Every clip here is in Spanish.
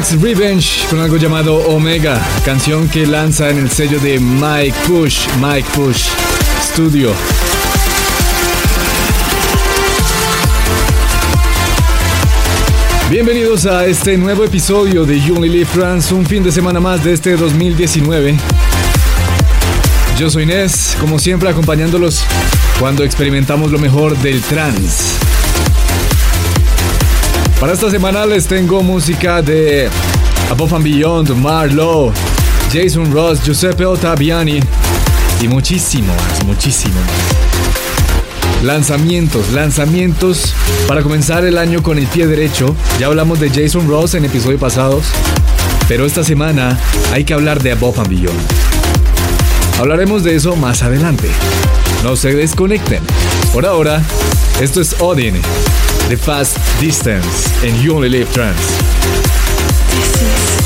Max Revenge con algo llamado Omega, canción que lanza en el sello de Mike Push, Mike Push Studio. Bienvenidos a este nuevo episodio de You Only Live France, un fin de semana más de este 2019. Yo soy Inés, como siempre acompañándolos cuando experimentamos lo mejor del trance. Para esta semana les tengo música de Above and Beyond, Marlowe, Jason Ross, Giuseppe Ottaviani y muchísimo más, muchísimo. Lanzamientos, lanzamientos para comenzar el año con el pie derecho. Ya hablamos de Jason Ross en episodios pasados, pero esta semana hay que hablar de Above and Beyond. Hablaremos de eso más adelante. No se desconecten. Por ahora, esto es Odin The Fast Distance and You Only Live Trance.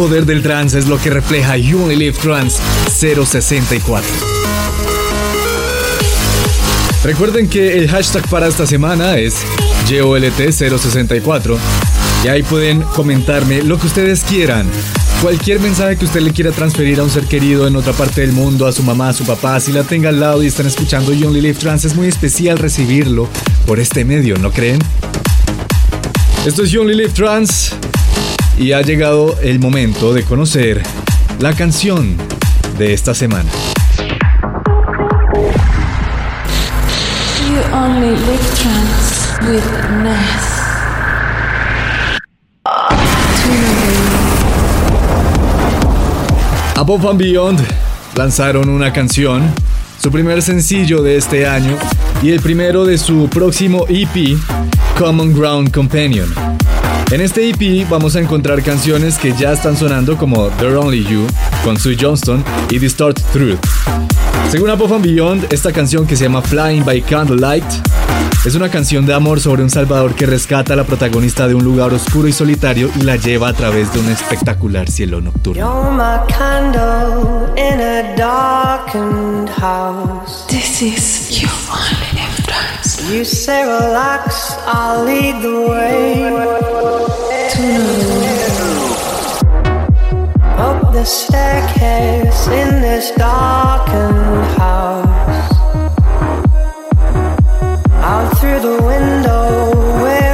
Poder del trance es lo que refleja You Only Trance 064. Recuerden que el hashtag para esta semana es YOLT064 y ahí pueden comentarme lo que ustedes quieran. Cualquier mensaje que usted le quiera transferir a un ser querido en otra parte del mundo, a su mamá, a su papá, si la tenga al lado y están escuchando You Only Live Trance, es muy especial recibirlo por este medio, ¿no creen? Esto es You Only Live Trance y ha llegado el momento de conocer la canción de esta semana. You only with. Above and Beyond lanzaron una canción, su primer sencillo de este año y el primero de su próximo EP, Common Ground Companion. En este EP vamos a encontrar canciones que ya están sonando como They're Only You con Sue Johnston y Distort Truth. Según Above Beyond, esta canción que se llama Flying by Candlelight es una canción de amor sobre un salvador que rescata a la protagonista de un lugar oscuro y solitario y la lleva a través de un espectacular cielo nocturno. You're my candle in a darkened house. This is You Only Live Trance. You say relax, I'll lead the way. Up the staircase in this darkened house. Through the window,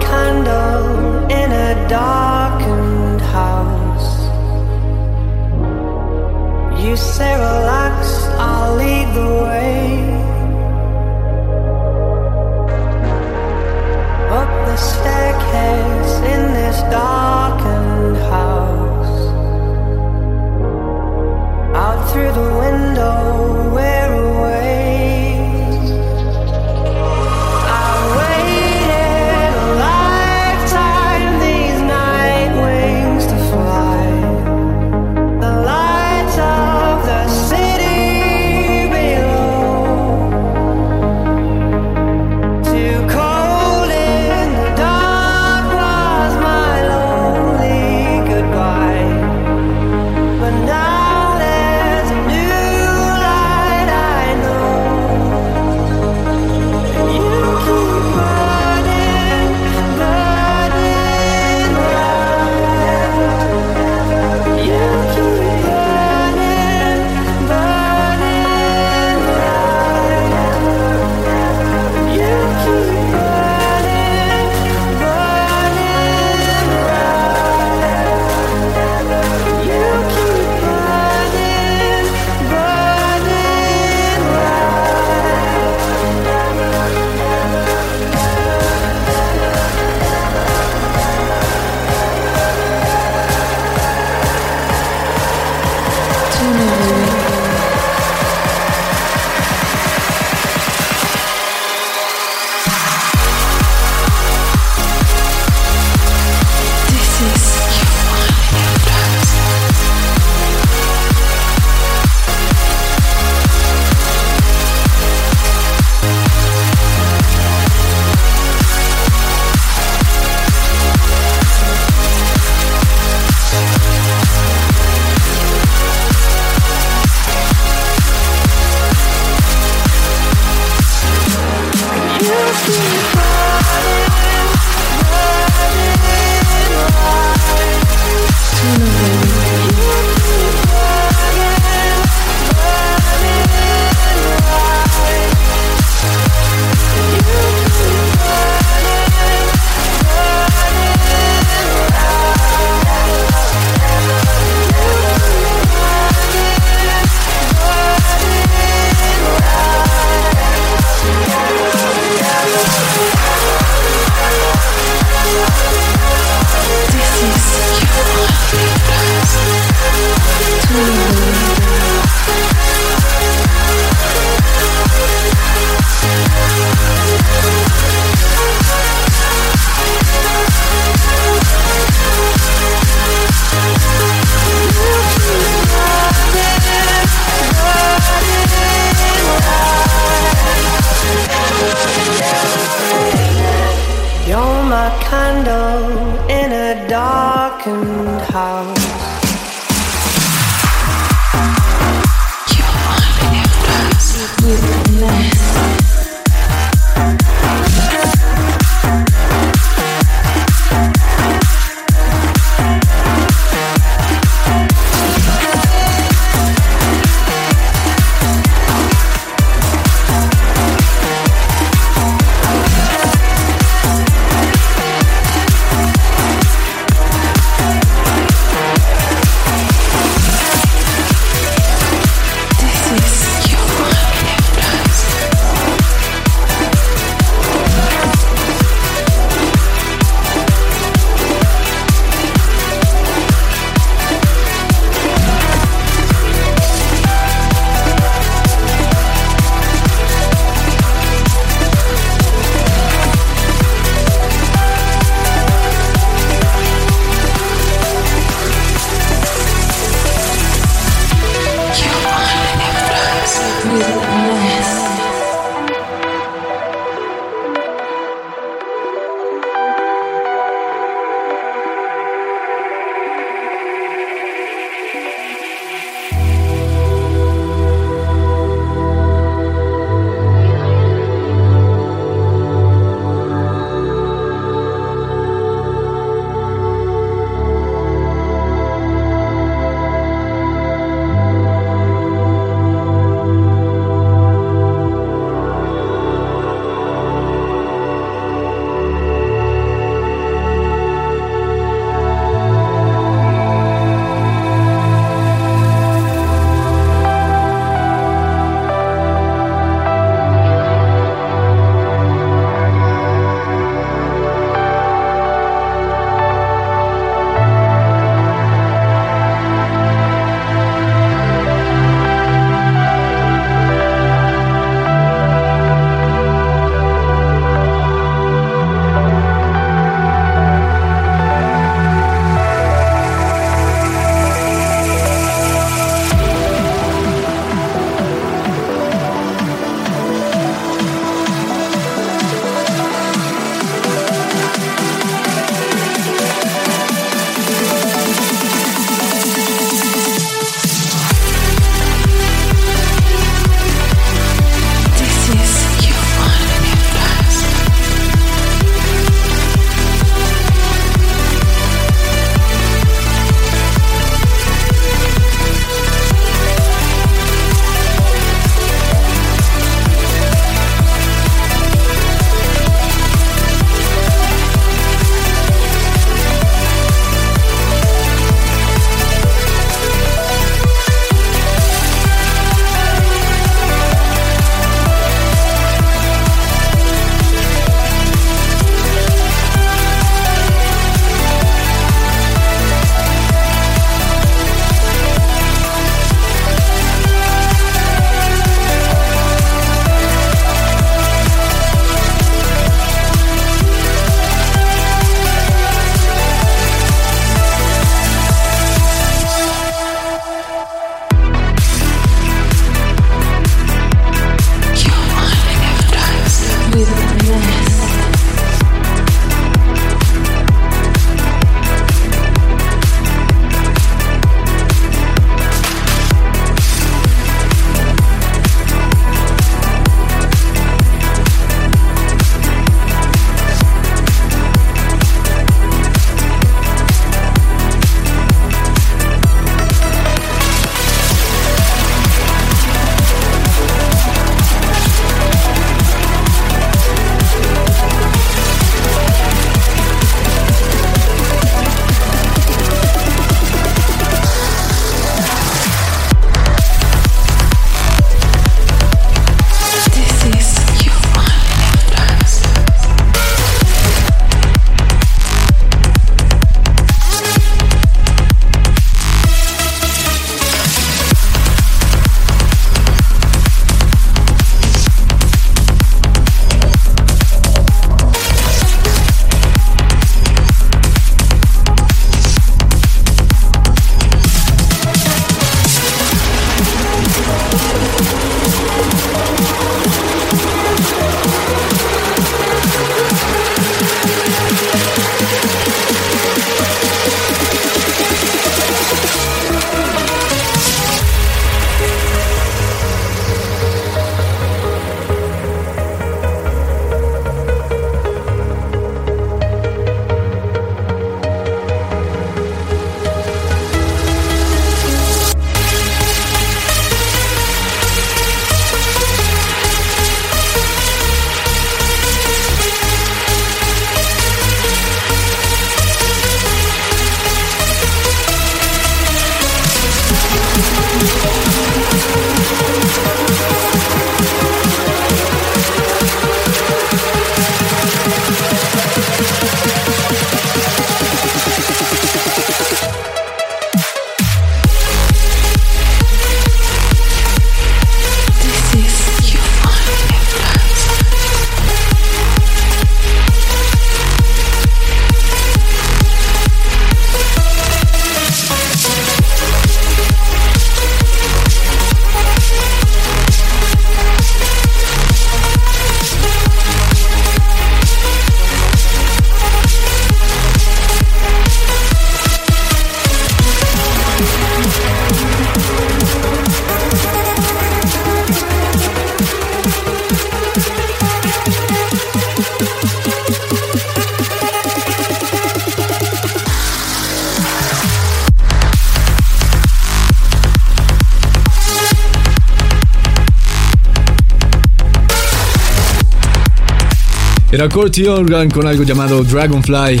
Era Corty Organ con algo llamado Dragonfly,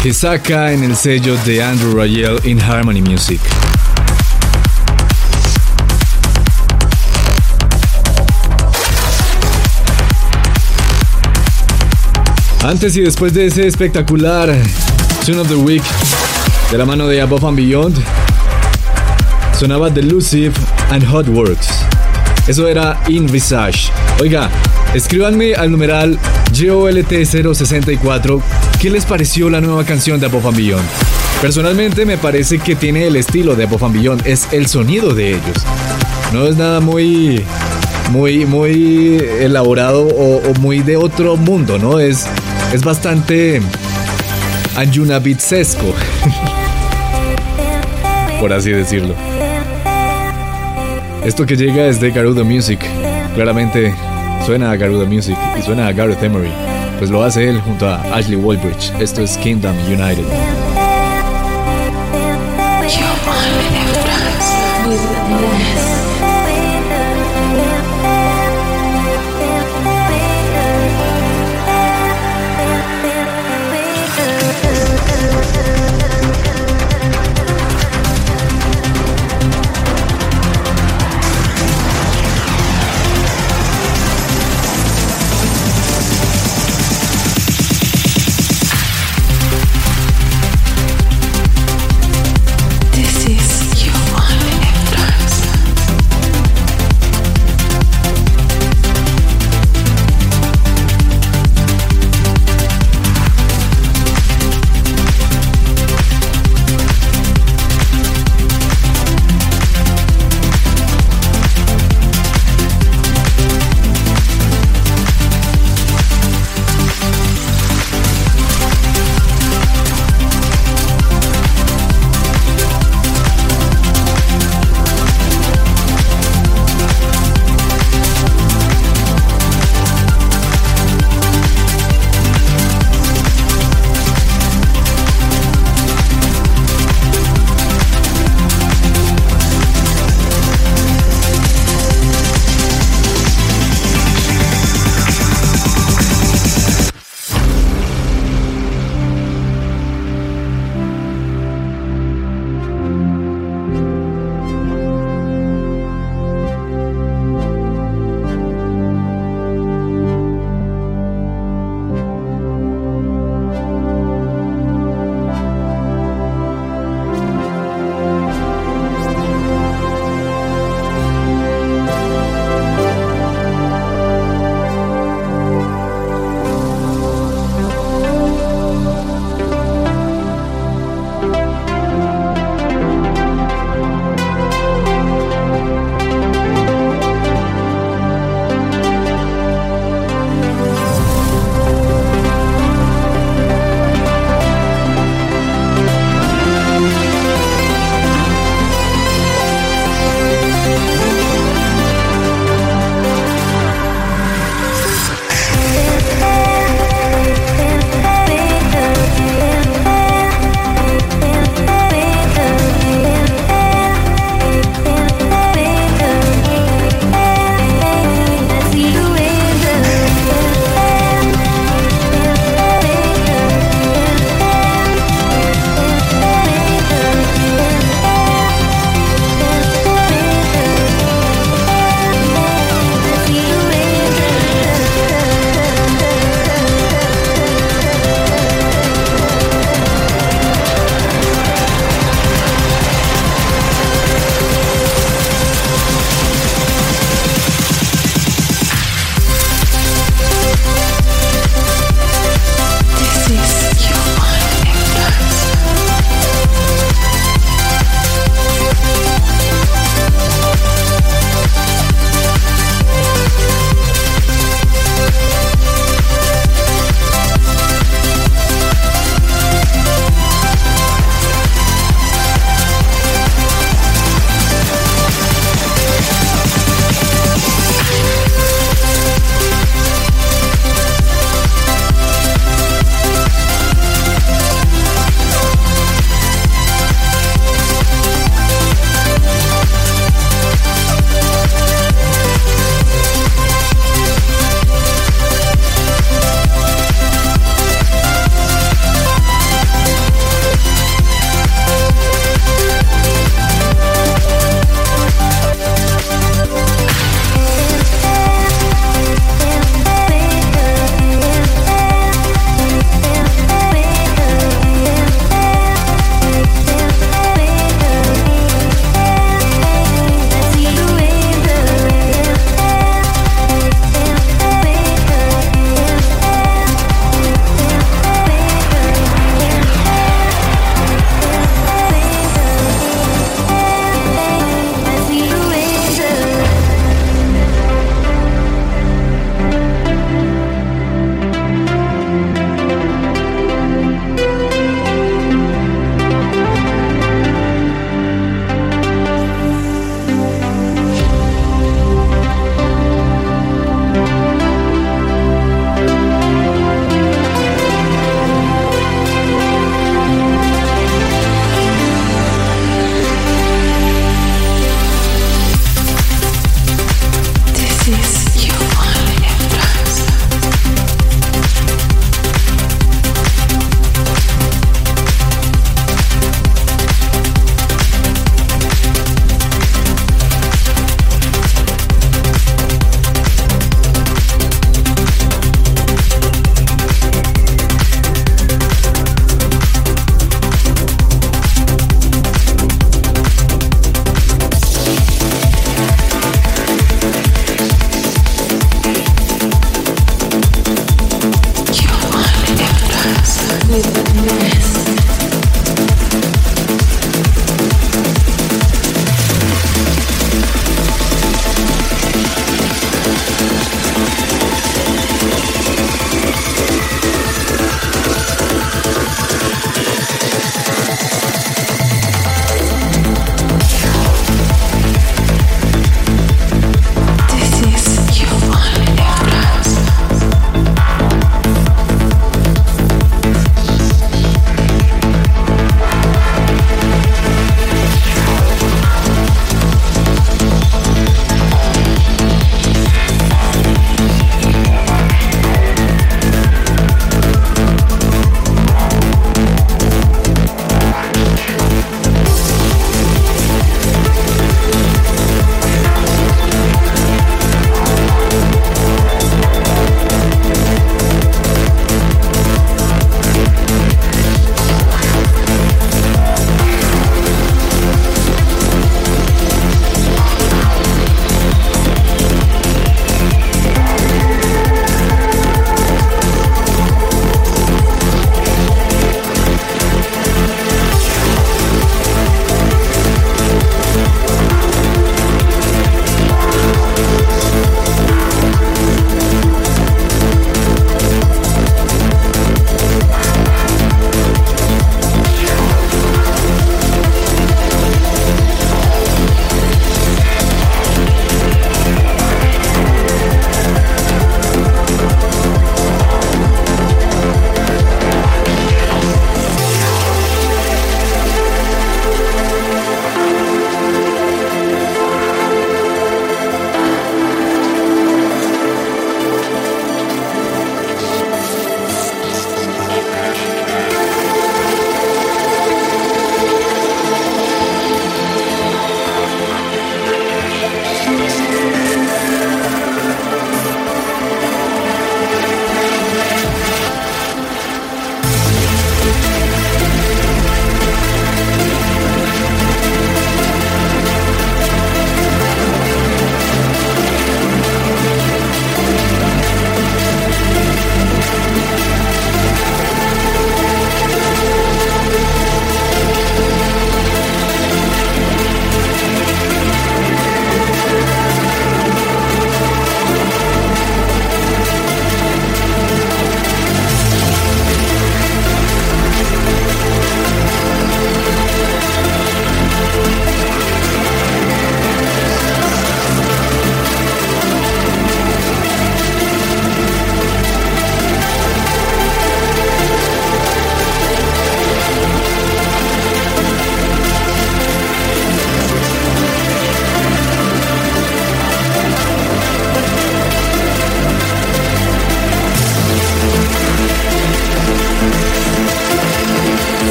que saca en el sello de Andrew Rayel in Harmony Music. Antes y después de ese espectacular Tune of the Week de la mano de Above and Beyond, sonaba Delusive and Hot Works. Eso era In Visage. Oiga, escríbanme al numeral GOLT064 qué les pareció la nueva canción de Above Beyond. Personalmente me parece que tiene el estilo de Above Beyond, es el sonido de ellos. No es nada muy muy, muy elaborado o, o, muy de otro mundo, ¿no? Es, es bastante anjunabitsesco, por así decirlo. Esto que llega es de Garuda Music. Claramente suena a Garuda Music y suena a Gareth Emery. Pues lo hace él junto a Ashley Walbridge. Esto es Kingdom United.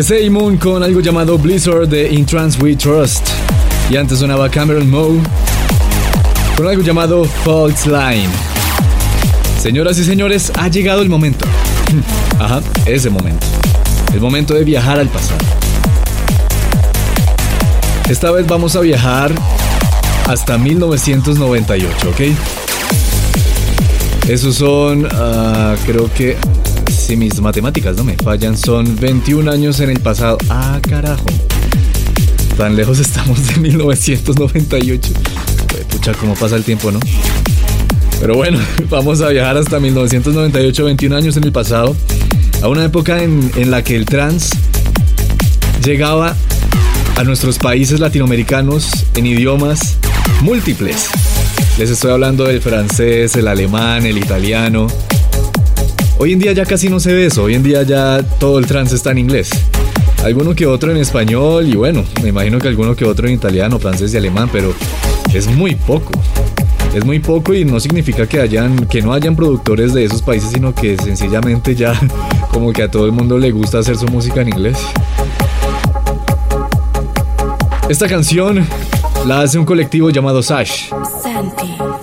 Es Moon con algo llamado Blizzard de In Trance We Trust. Y antes sonaba Cameron Moe con algo llamado Fault Line. Señoras y señores, ha llegado el momento. Ajá, ese momento. El momento de viajar al pasado. Esta vez vamos a viajar hasta 1998, ¿ok? Esos son, uh, creo que, si mis matemáticas no me fallan, son 21 años en el pasado. Ah, carajo. Tan lejos estamos de 1998. Pucha, cómo pasa el tiempo, ¿no? Pero bueno, vamos a viajar hasta 1998, 21 años en el pasado, a una época en, en la que el trans llegaba a nuestros países latinoamericanos en idiomas múltiples. Les estoy hablando del francés, el alemán, el italiano. Hoy en día ya casi no se ve eso, hoy en día ya todo el trance está en inglés. Alguno que otro en español y bueno, me imagino que alguno que otro en italiano, francés y alemán, pero es muy poco. Es muy poco y no significa que hayan que no hayan productores de esos países, sino que sencillamente ya como que a todo el mundo le gusta hacer su música en inglés. Esta canción la hace un colectivo llamado Sash.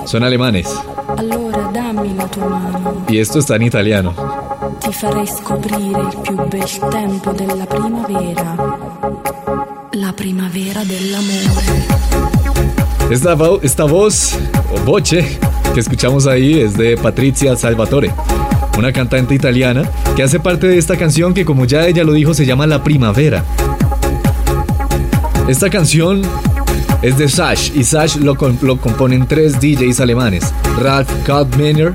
Son alemanes. Y esto está en italiano. Ti farei scoprire il più bel tempo della primavera. La primavera dell'amore. Esta, esta voz, o voce, que escuchamos ahí es de Patrizia Salvatore, una cantante italiana que hace parte de esta canción que como ya ella lo dijo se llama La Primavera. Esta canción es de Sash y Sash lo, lo componen tres DJs alemanes, Ralf Kalkbrenner,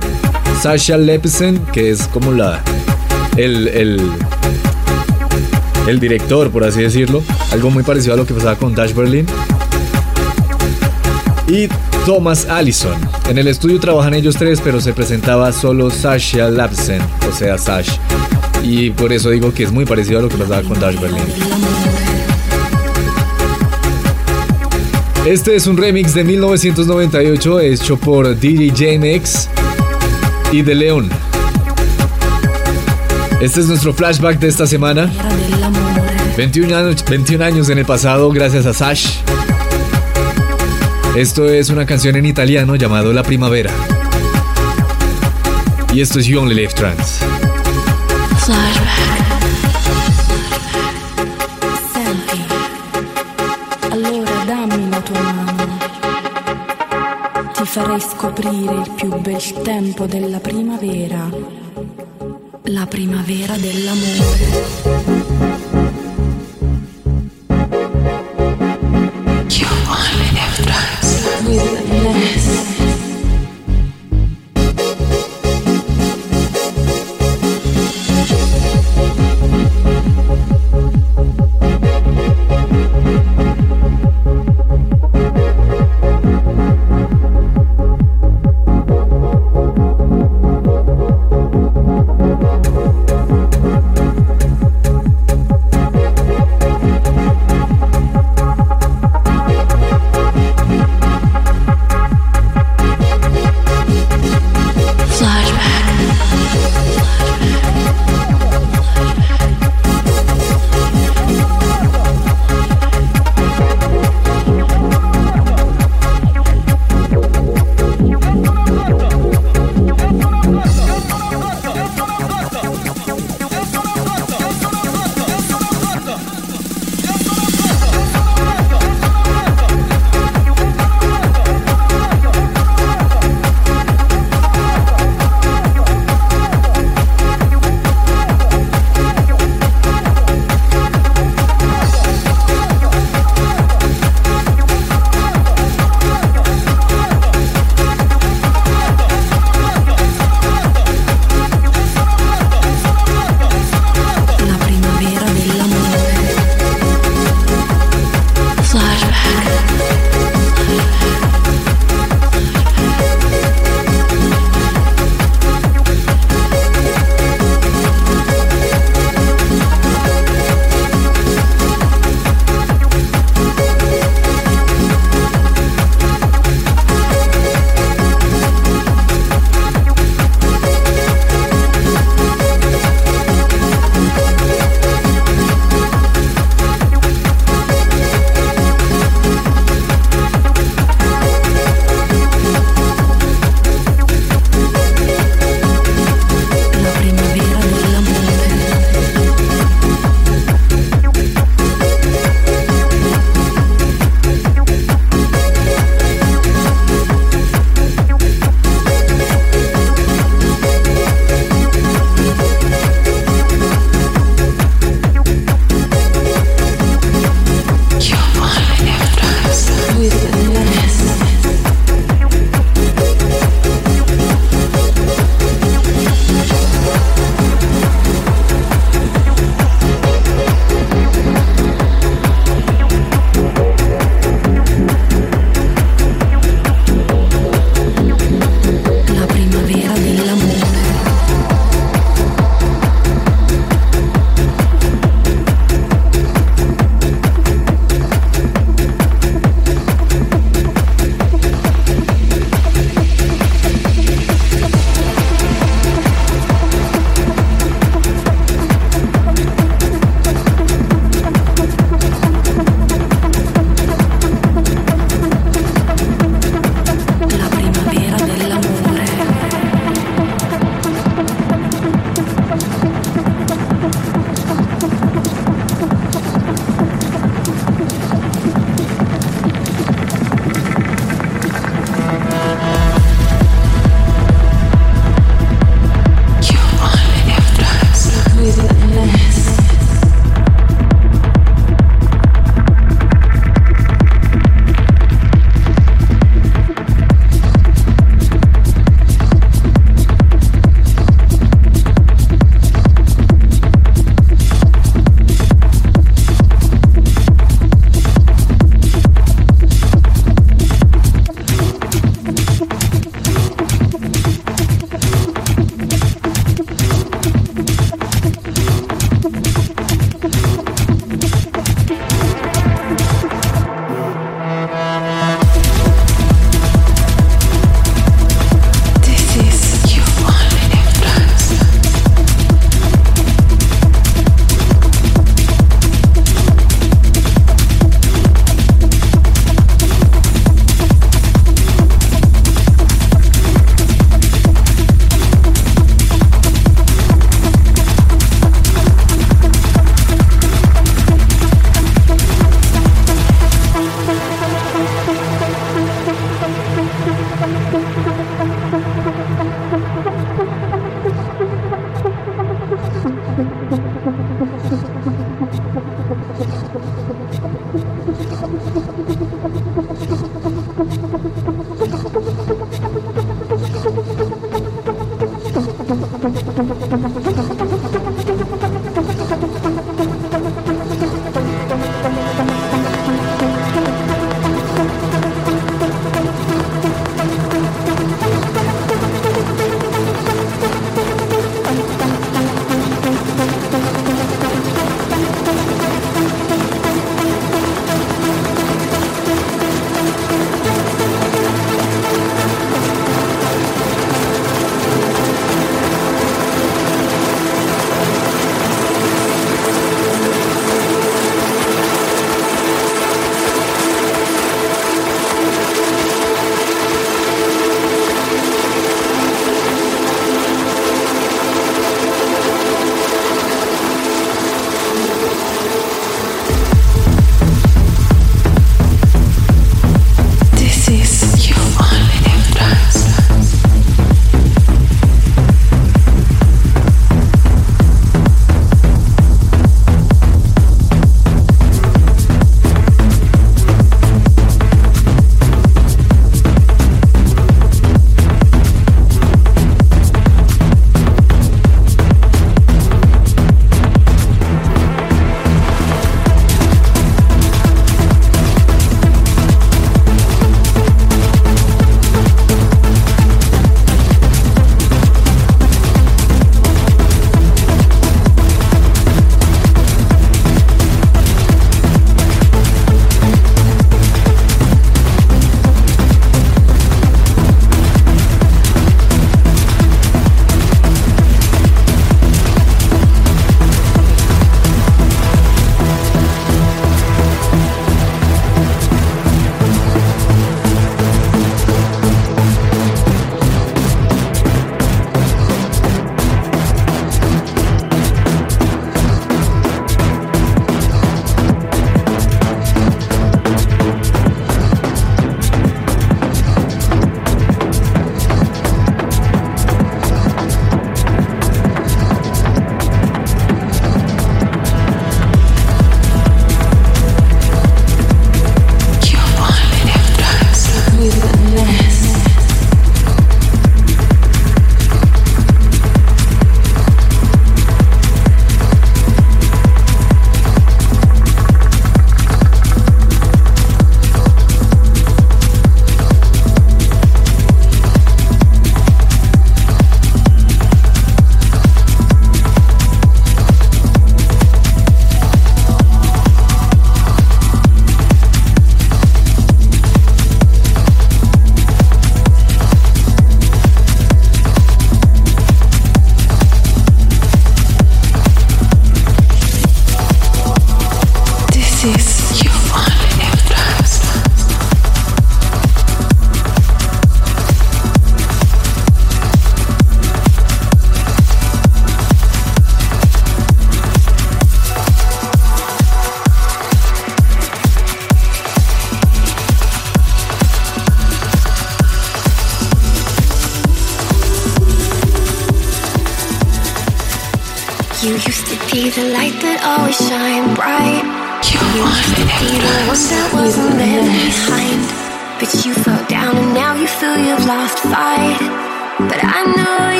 Sascha Lepsen, que es como la el, el, el director, por así decirlo, algo muy parecido a lo que pasaba con Dash Berlin, y Thomas Allison. En el estudio trabajan ellos tres, pero se presentaba solo Sasha Lapsen, o sea, Sash. Y por eso digo que es muy parecido a lo que pasaba con Dash Berlin. Este es un remix de 1998 hecho por DJ JMX y De León. Este es nuestro flashback de esta semana. Primavera dell'amore. 21 años, 21 años en el pasado gracias a Sash. Esto es una canción en italiano llamado La Primavera. Y esto es You Only Live Trans. Farei scoprire il più bel tempo della primavera. La primavera dell'amore.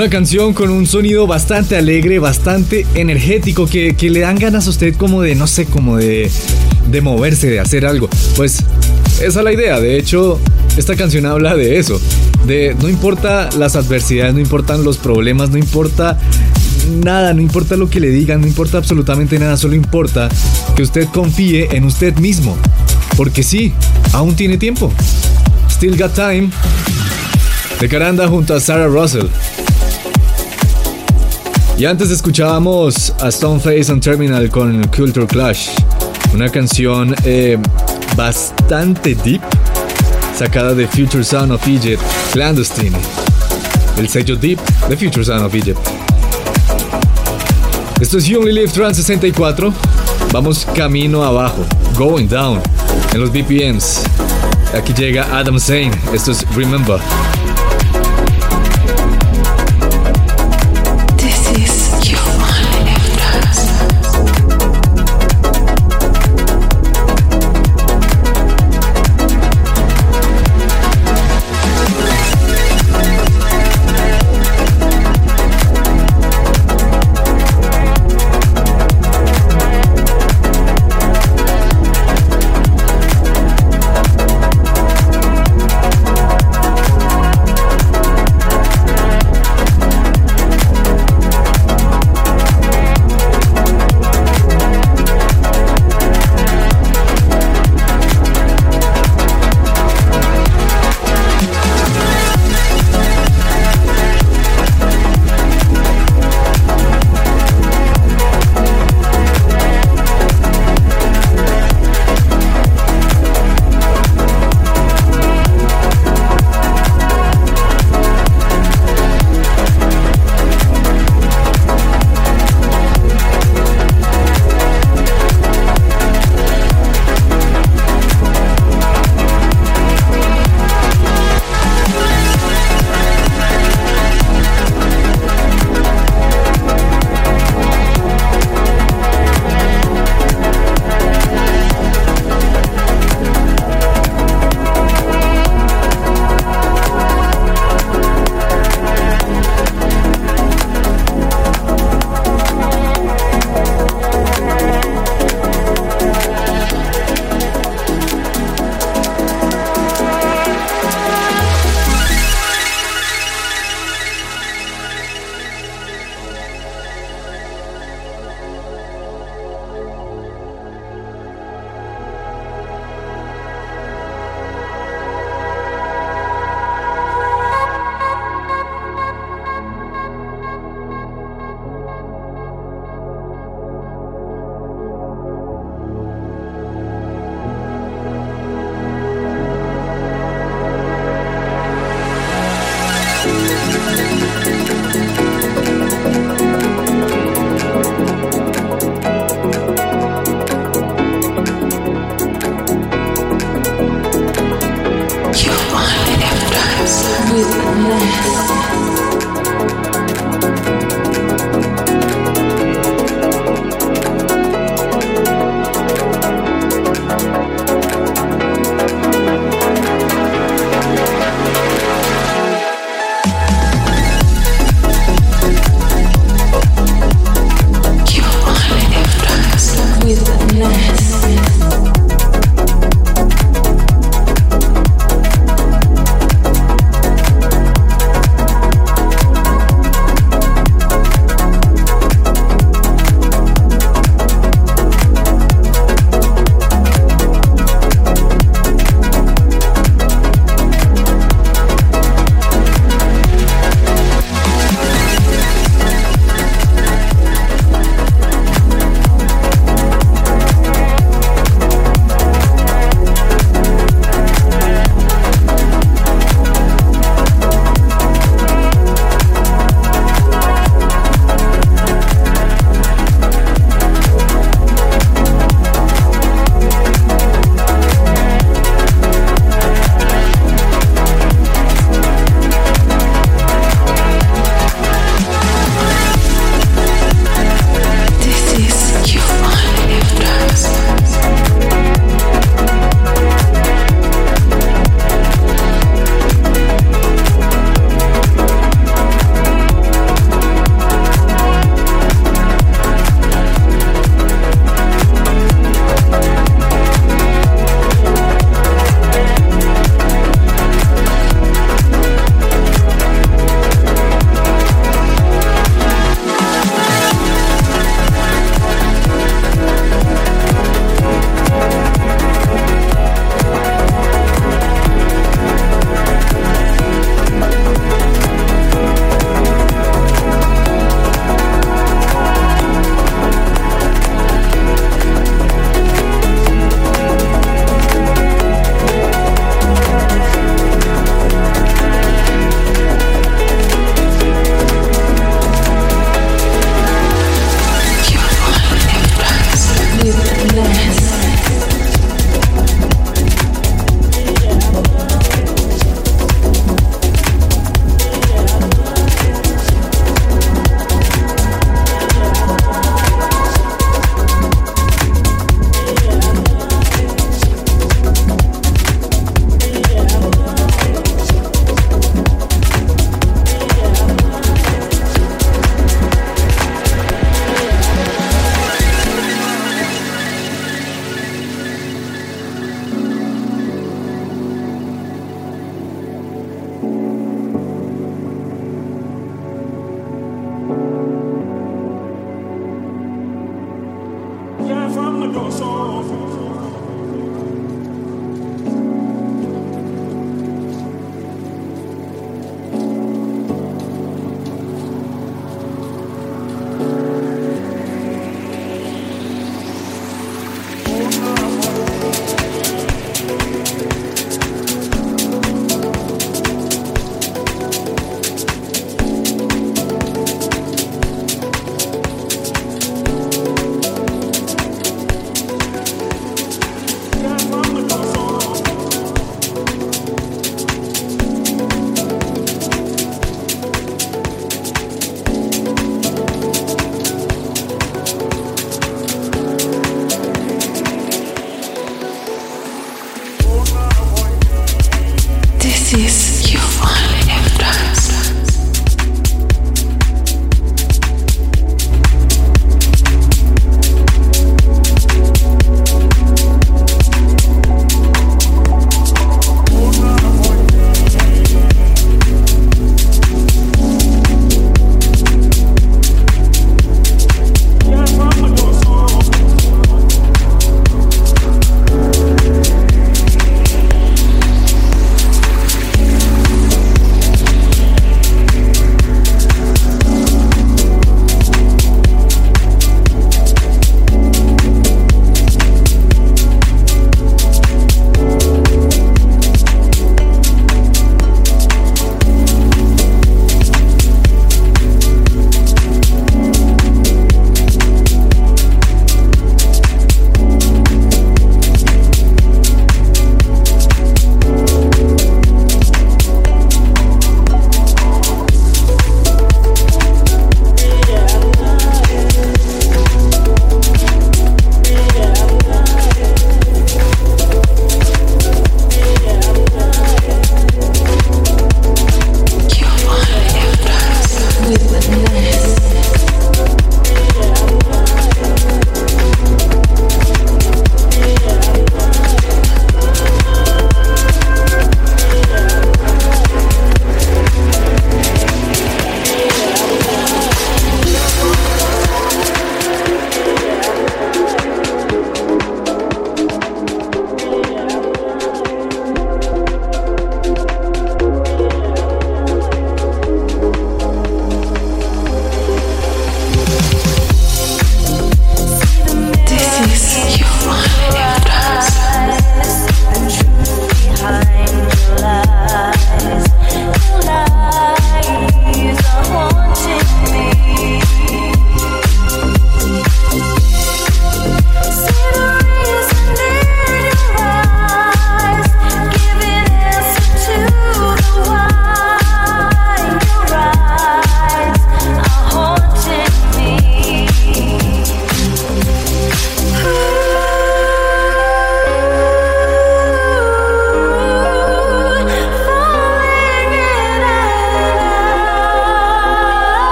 Una canción con un sonido bastante alegre, bastante energético, que, que le dan ganas a usted como de, no sé, como de, de moverse, de hacer algo. Pues esa es la idea. De hecho, esta canción habla de eso. De no importa las adversidades, no importan los problemas, no importa nada, no importa lo que le digan, no importa absolutamente nada, solo importa que usted confíe en usted mismo. Porque sí, aún tiene tiempo. Still Got Time. De Caranda junto a Sarah Russell. Y antes escuchábamos a Stoneface on Terminal con Culture Clash, una canción eh, bastante deep, sacada de Future Sound of Egypt, Clandestine, el sello deep de Future Sound of Egypt. Esto es You Only Live Trans 64, vamos camino abajo, going down, en los BPMs. Aquí llega Adam Zane, esto es Remember.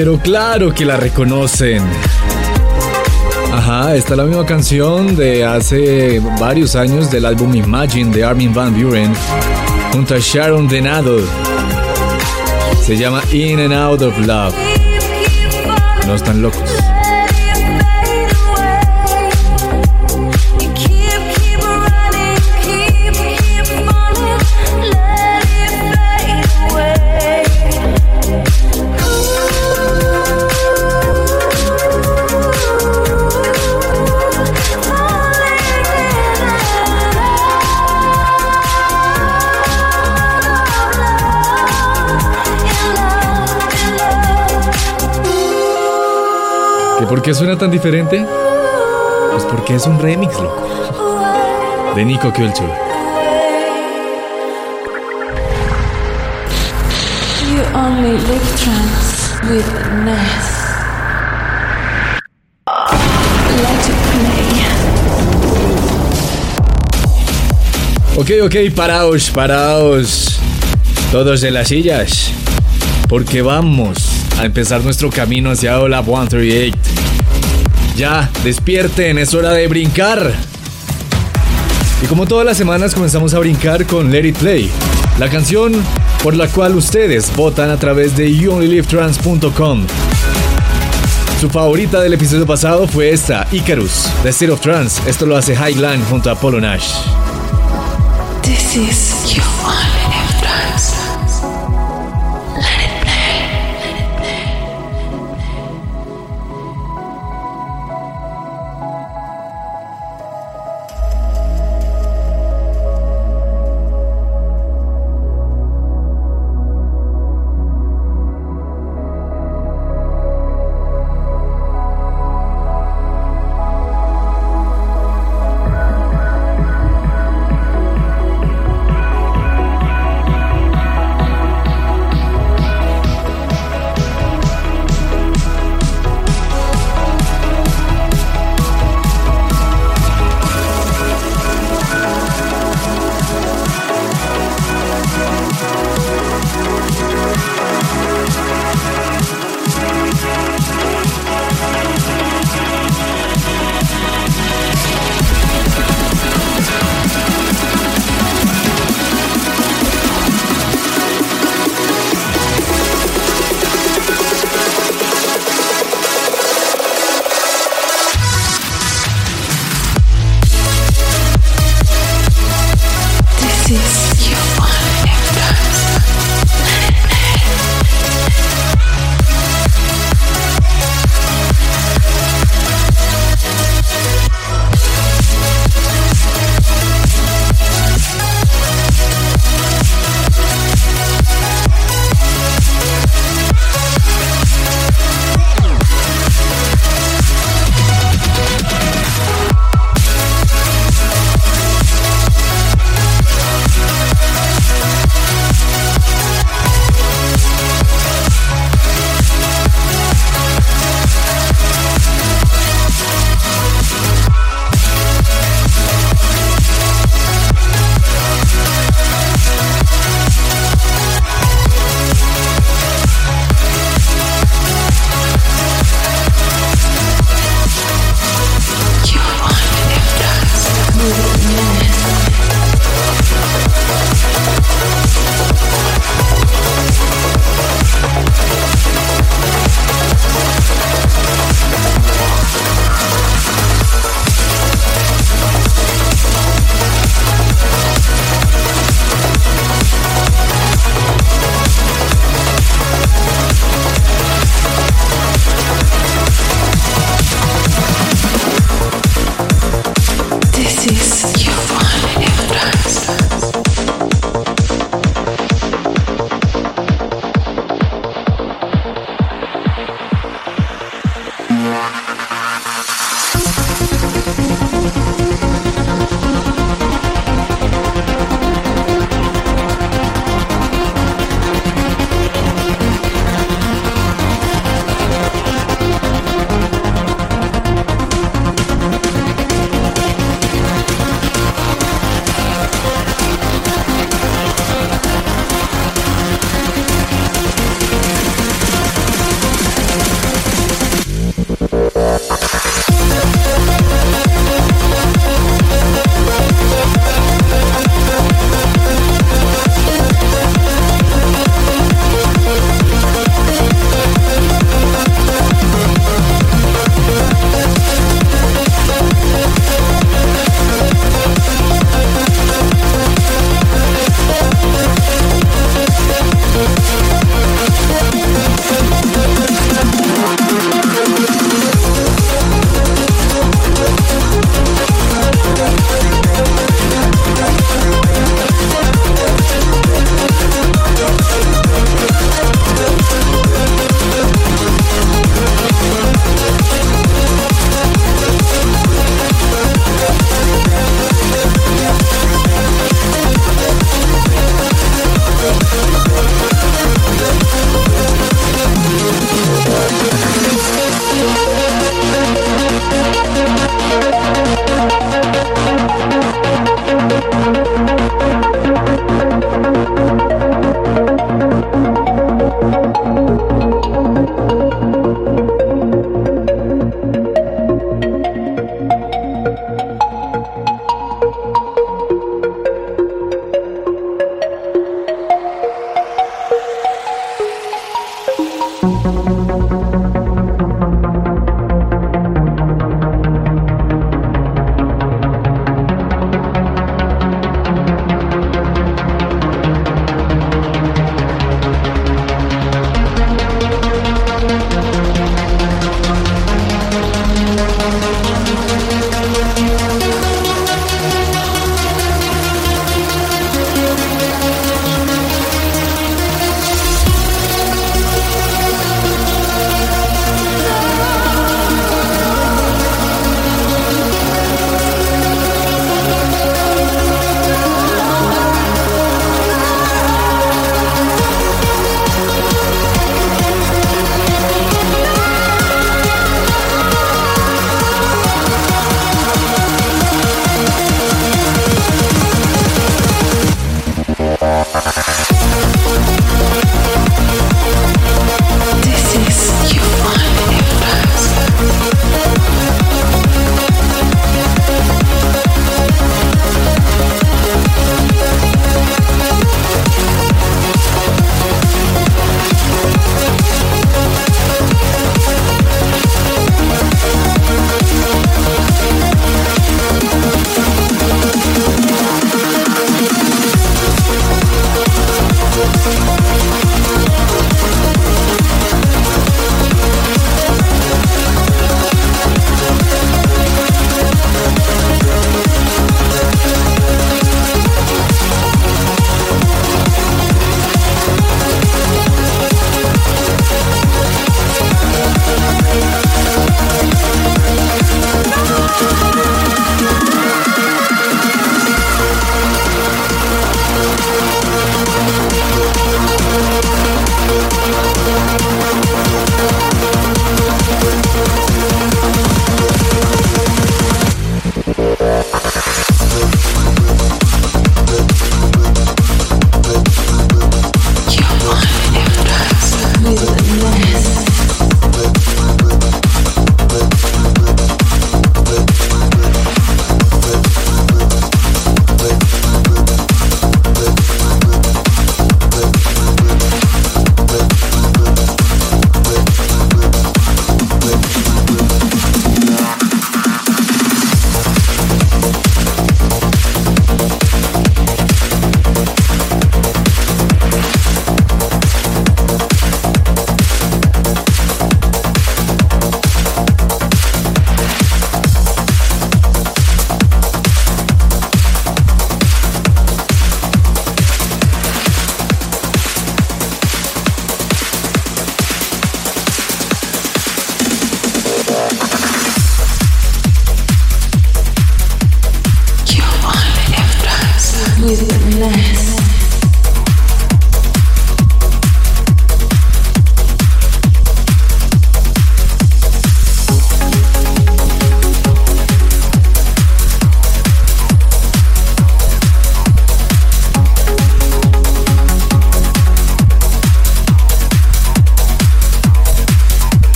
Pero claro que la reconocen. Ajá, esta es la misma canción de hace varios años del álbum Imagine de Armin Van Buren junto a Sharon Denado. Se llama In and Out of Love. No están locos. ¿Por qué suena tan diferente? Pues porque es un remix, loco. De Nico Kultur. You only live trance with Ness. Ok, ok, paraos, paraos. Todos de las sillas. Porque vamos a empezar nuestro camino hacia Hola 138. Ya, despierten, es hora de brincar. Y como todas las semanas comenzamos a brincar con Let It Play, la canción por la cual ustedes votan a través de youonlylivetrans.com. Su favorita del episodio pasado fue esta, Icarus, de State of Trance. Esto lo hace Highland junto a Polo Nash. This is You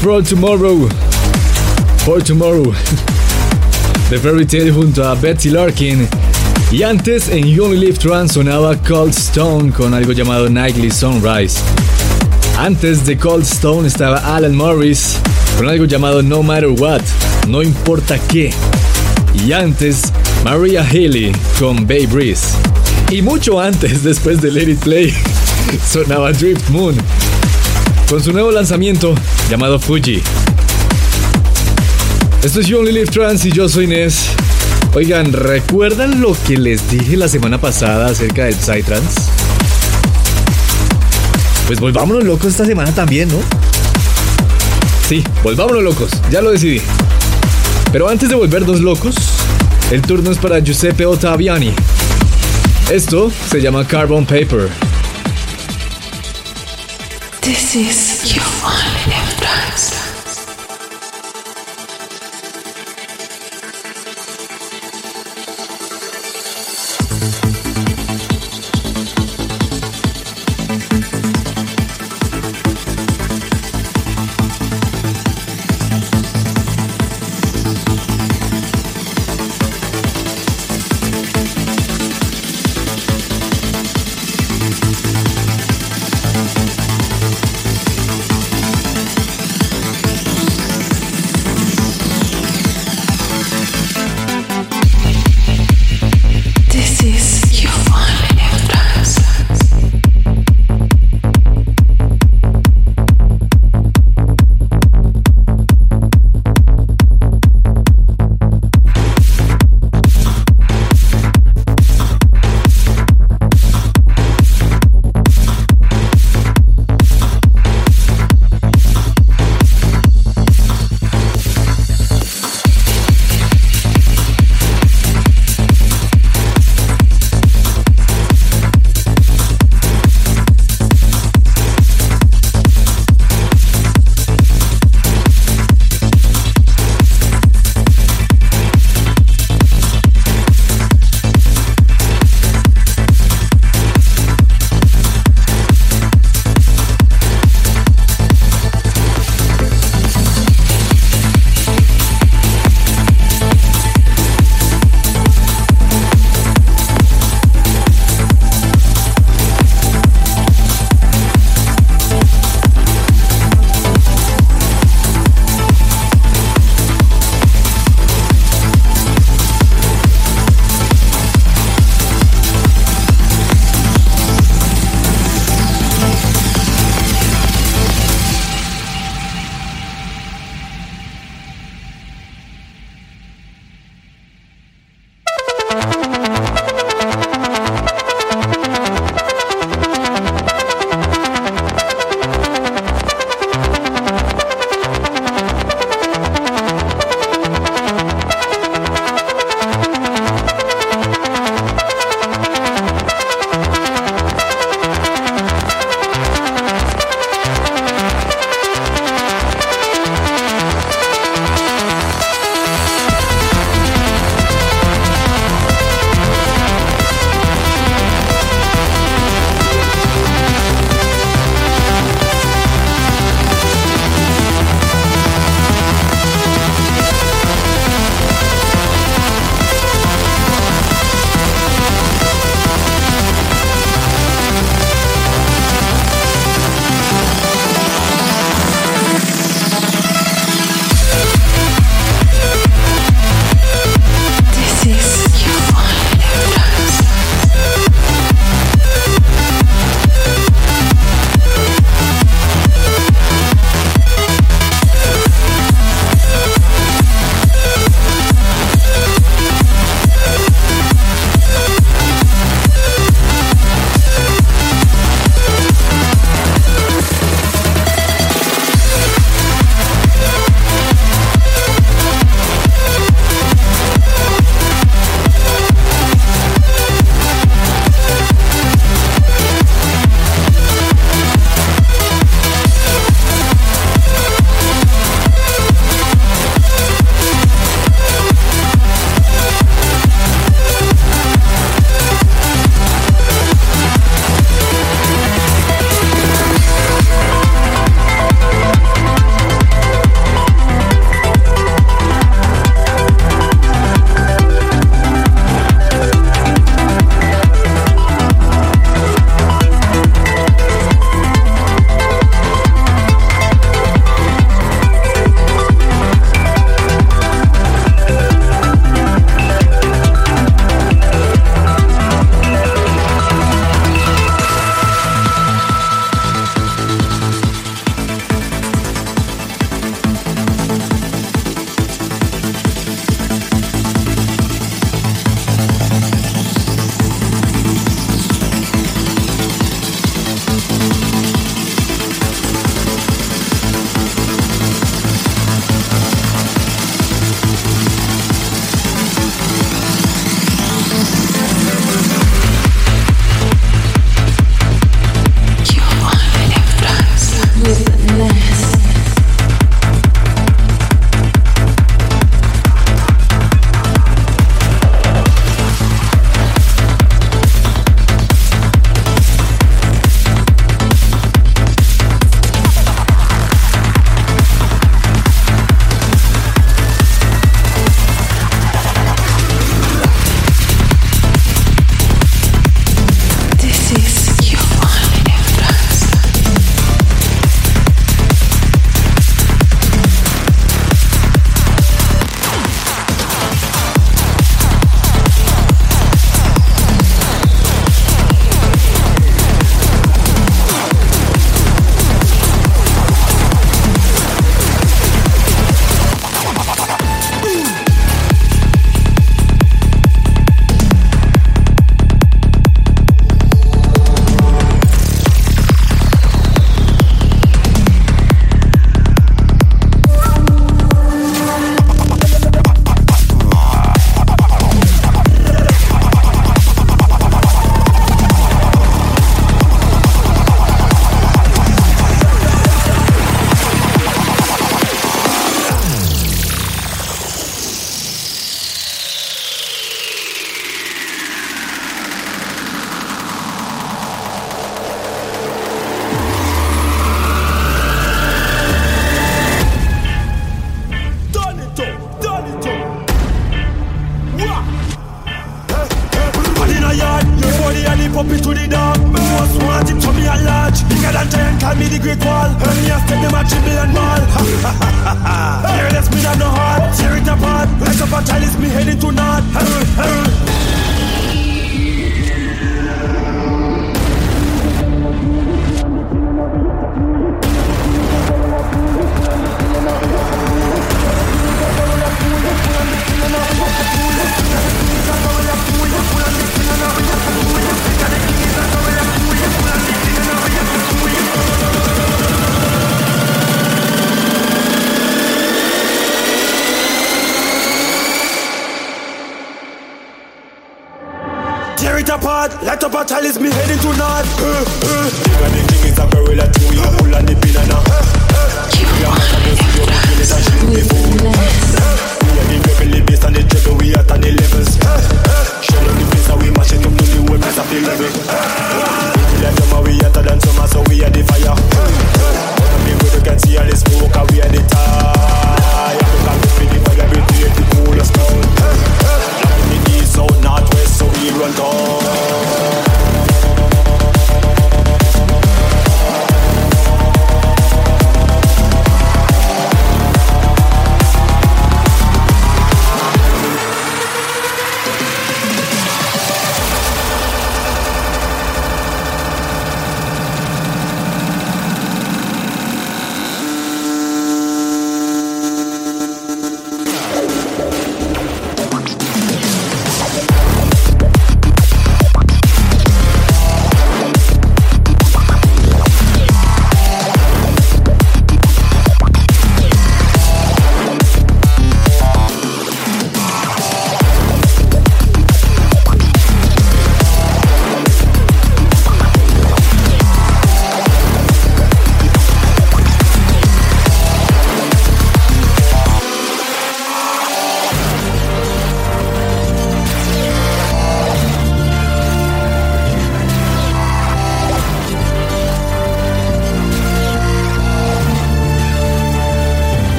for Tomorrow. For Tomorrow. The Fairy Tale junto a Betsy Larkin Y antes en You Only Live sonaba Cold Stone con algo llamado Nightly Sunrise. Antes de Cold Stone estaba Alan Morris con algo llamado No Matter What, no importa qué. Y antes Maria Healy con Bay Breeze. Y mucho antes, después de Let It Play, sonaba Drift Moon con su nuevo lanzamiento llamado Fuji. Esto es You Only Live Trans y yo soy Inés. Oigan, ¿recuerdan lo que les dije la semana pasada acerca del Psytrance? Pues volvámonos locos esta semana también, ¿no? Sí, volvámonos locos, ya lo decidí. Pero antes de volvernos locos, el turno es para Giuseppe Ottaviani. Esto se llama Carbon Paper. This is You Only Live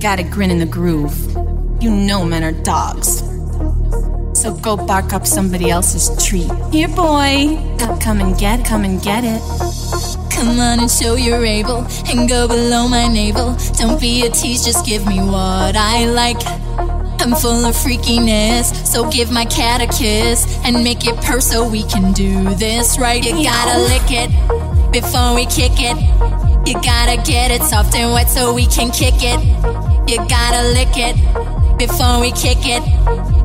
gotta grin in the groove. You know men are dogs. So go bark up somebody else's tree. Here, boy, come and get, come and get it. Come on and show you're able, and go below my navel. Don't be a tease, just give me what I like. I'm full of freakiness, so give my cat a kiss and make it purr so we can do this right. You gotta lick it before we kick it. You gotta get it soft and wet so we can kick it. You gotta lick it before we kick it.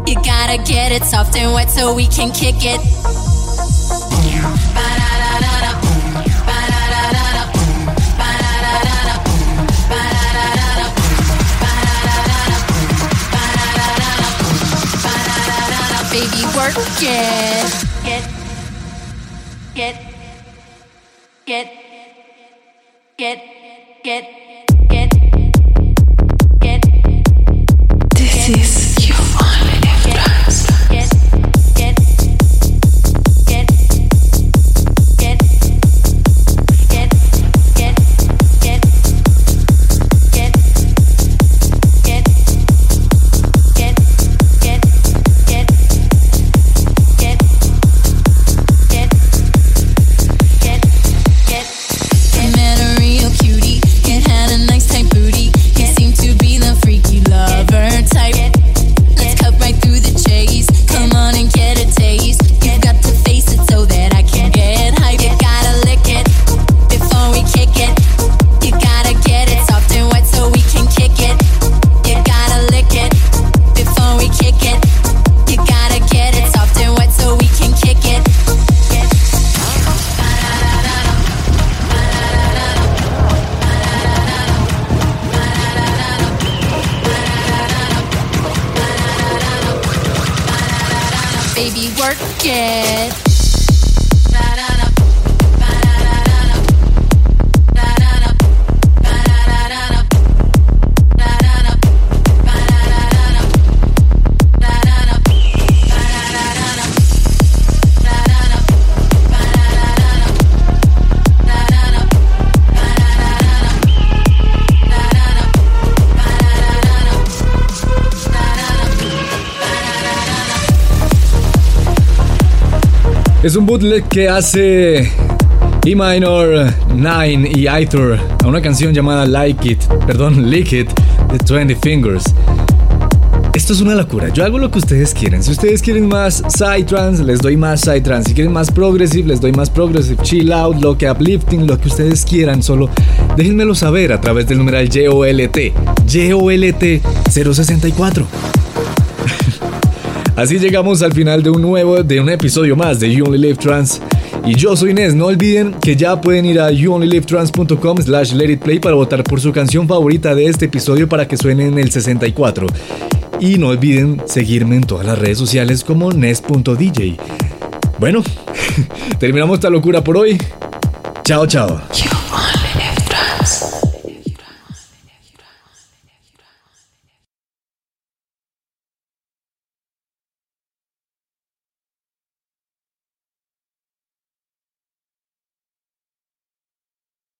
You gotta get it soft and wet so we can kick it. Baby, work it. Get, get, get, Get, get, get, get. This is. weekend. Es un bootleg que hace E Minor 9 y Ithor a una canción llamada Like It, perdón, Lick It de 20 Fingers. Esto es una locura. Yo hago lo que ustedes quieren. Si ustedes quieren más Psytrance, les doy más Psytrance. Si quieren más Progressive, les doy más Progressive. Chill out, lo que uplifting, lo que ustedes quieran. Solo déjenmelo saber a través del numeral JOLT. JOLT 064. Así llegamos al final de un nuevo, de un episodio más de You Only Live Trans. Y yo soy Inés, no olviden que ya pueden ir a youonlylivetrans.com slash letitplay para votar por su canción favorita de este episodio para que suene en el 64. Y no olviden seguirme en todas las redes sociales como nes.dj. Bueno, terminamos esta locura por hoy. Chao, chao.